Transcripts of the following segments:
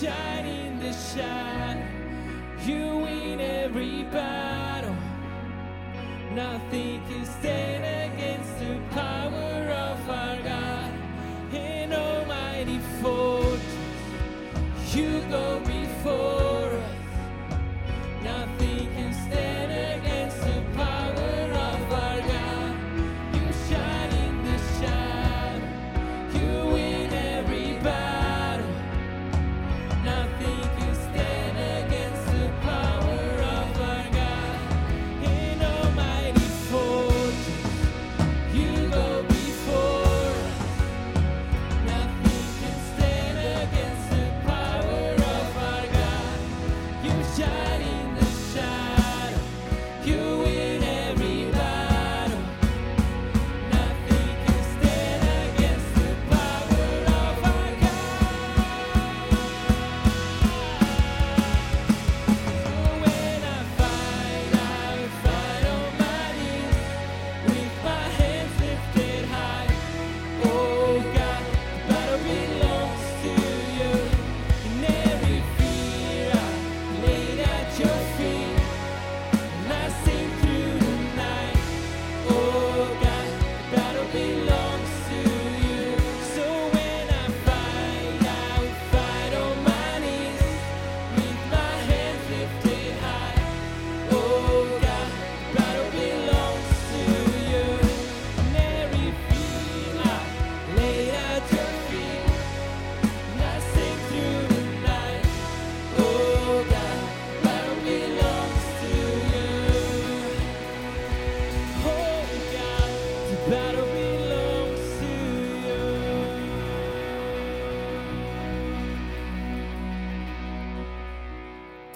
shine in the shadow. You win every battle. Nothing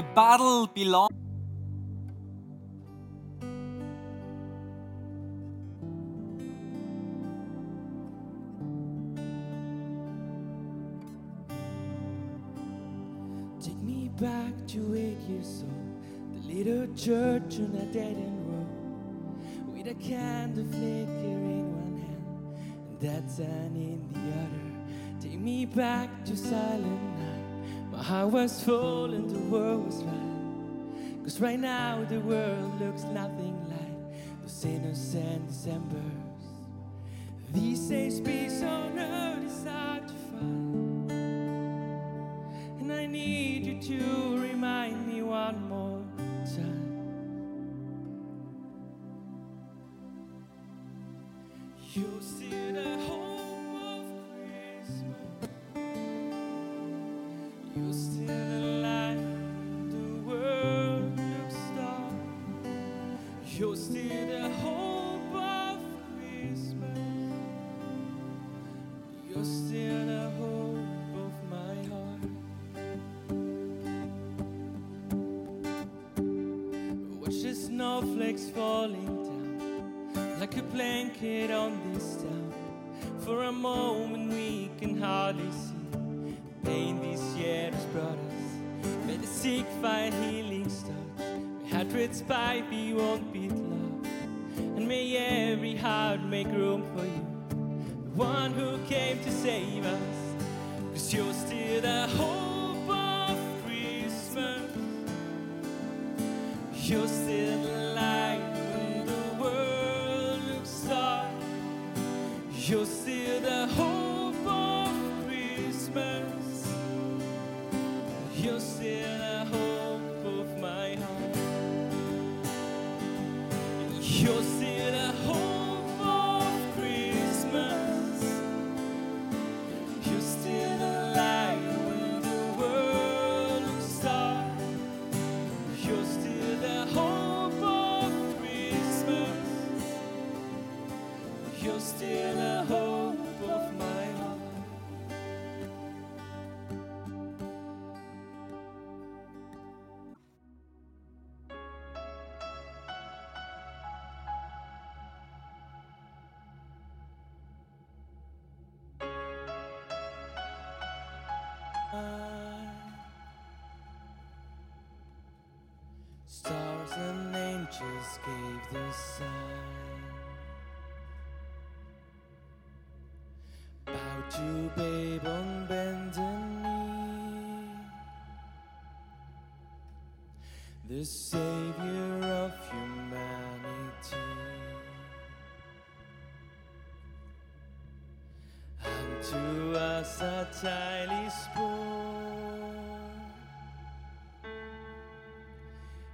The battle belongs. Take me back to eight years old, oh, the little church on a dead end road, with a candle flickering in one hand and that sun in the other. Take me back to silent night. My heart was full and the world was right. Cause right now the world looks nothing like those innocent Decembers. These days peace on earth is hard to find. And I need you to remind me one more time. You're still the snowflakes falling down like a blanket on this town. For a moment we can hardly see the pain this year has brought us. May the sick find healing touch. May hundreds by we won't beat love. And may every heart make room for you. The one who came to save us. Cause you're still the hope of Christmas. You're 翼 talisman.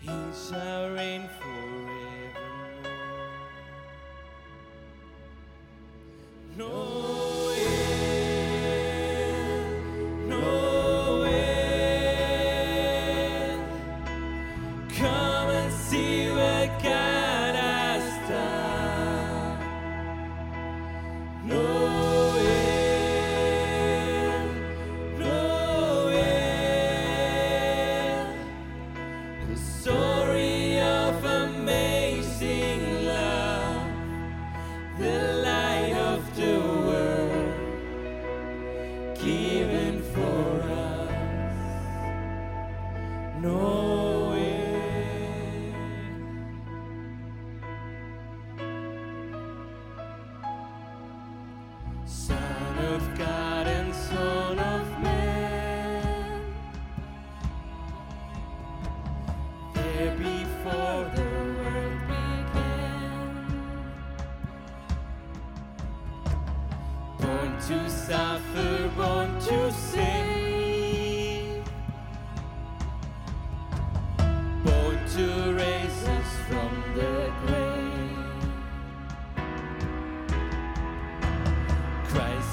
He shall reign forevermore. No. So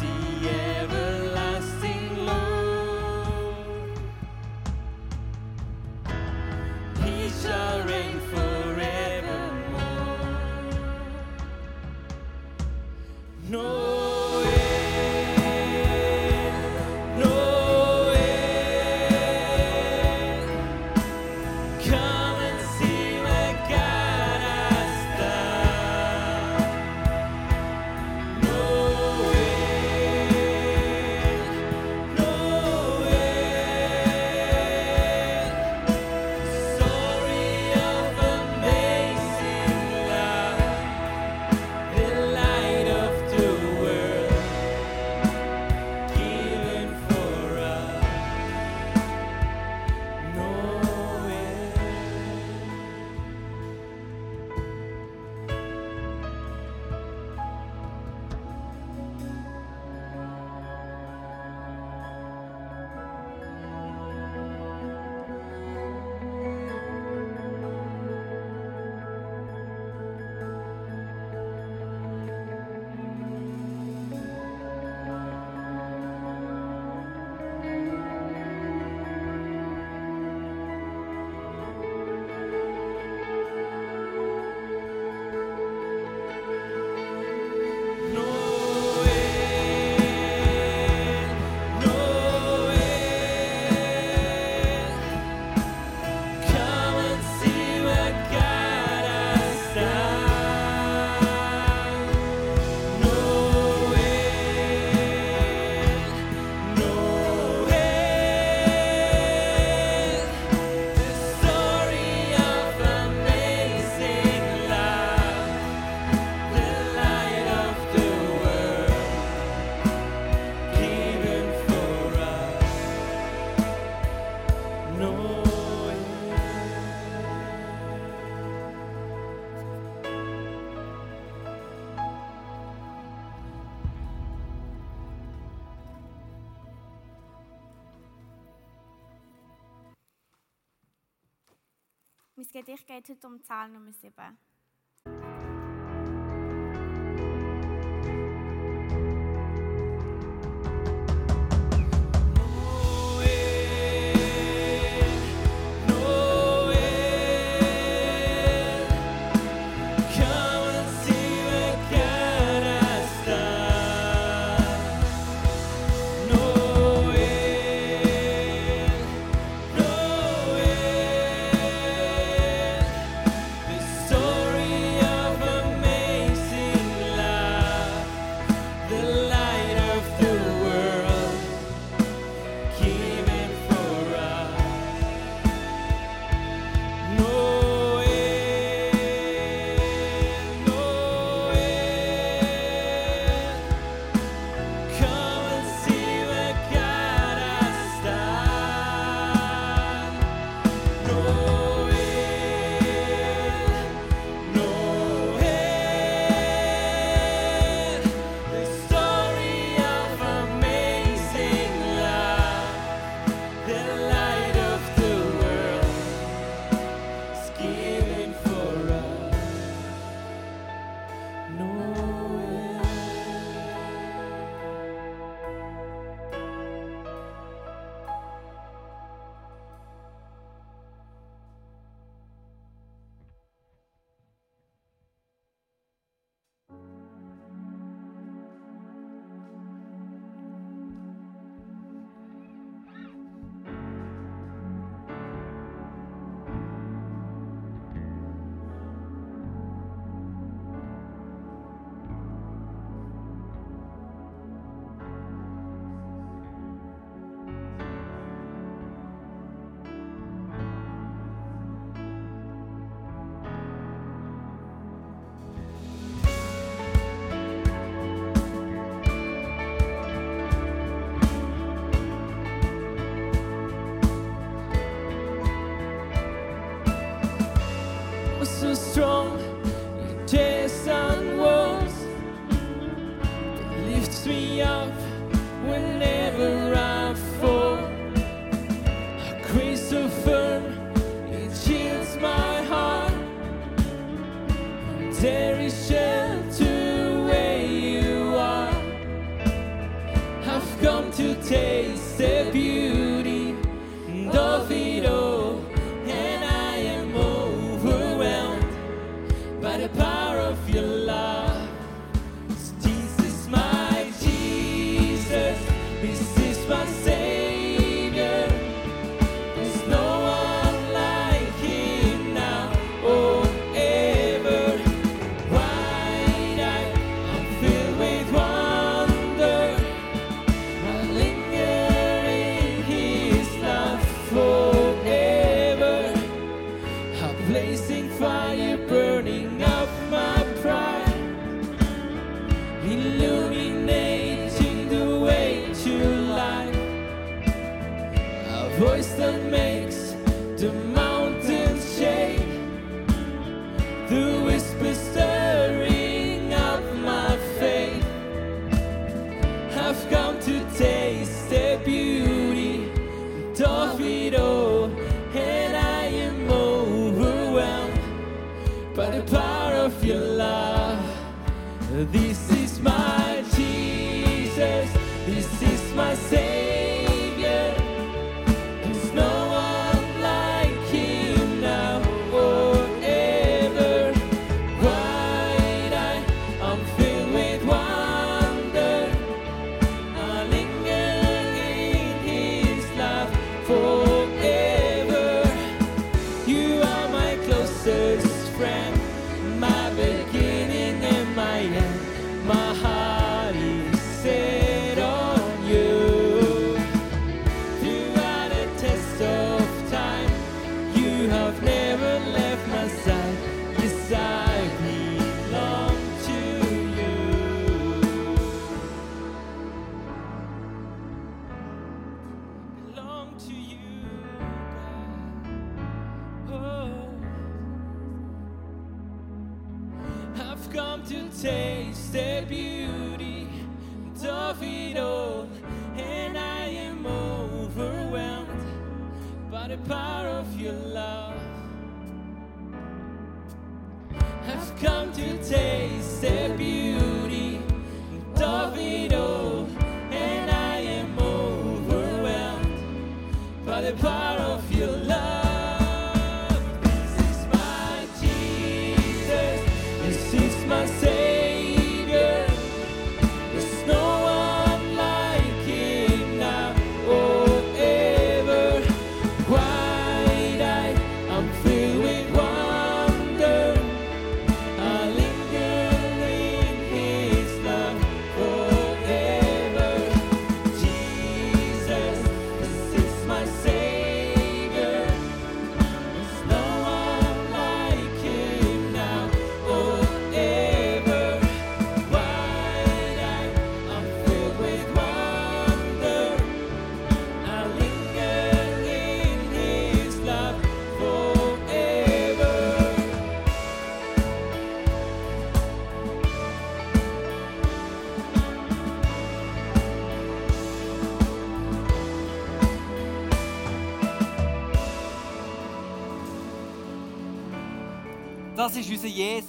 see. Mein Gedicht geht heute um Zahl Nummer 7. voice that makes the mountains shake, the whisper stirring up my faith. I've come to taste the beauty, of it all, and I am overwhelmed by the power of your love. This is my Jesus. This das ist unser Jesus.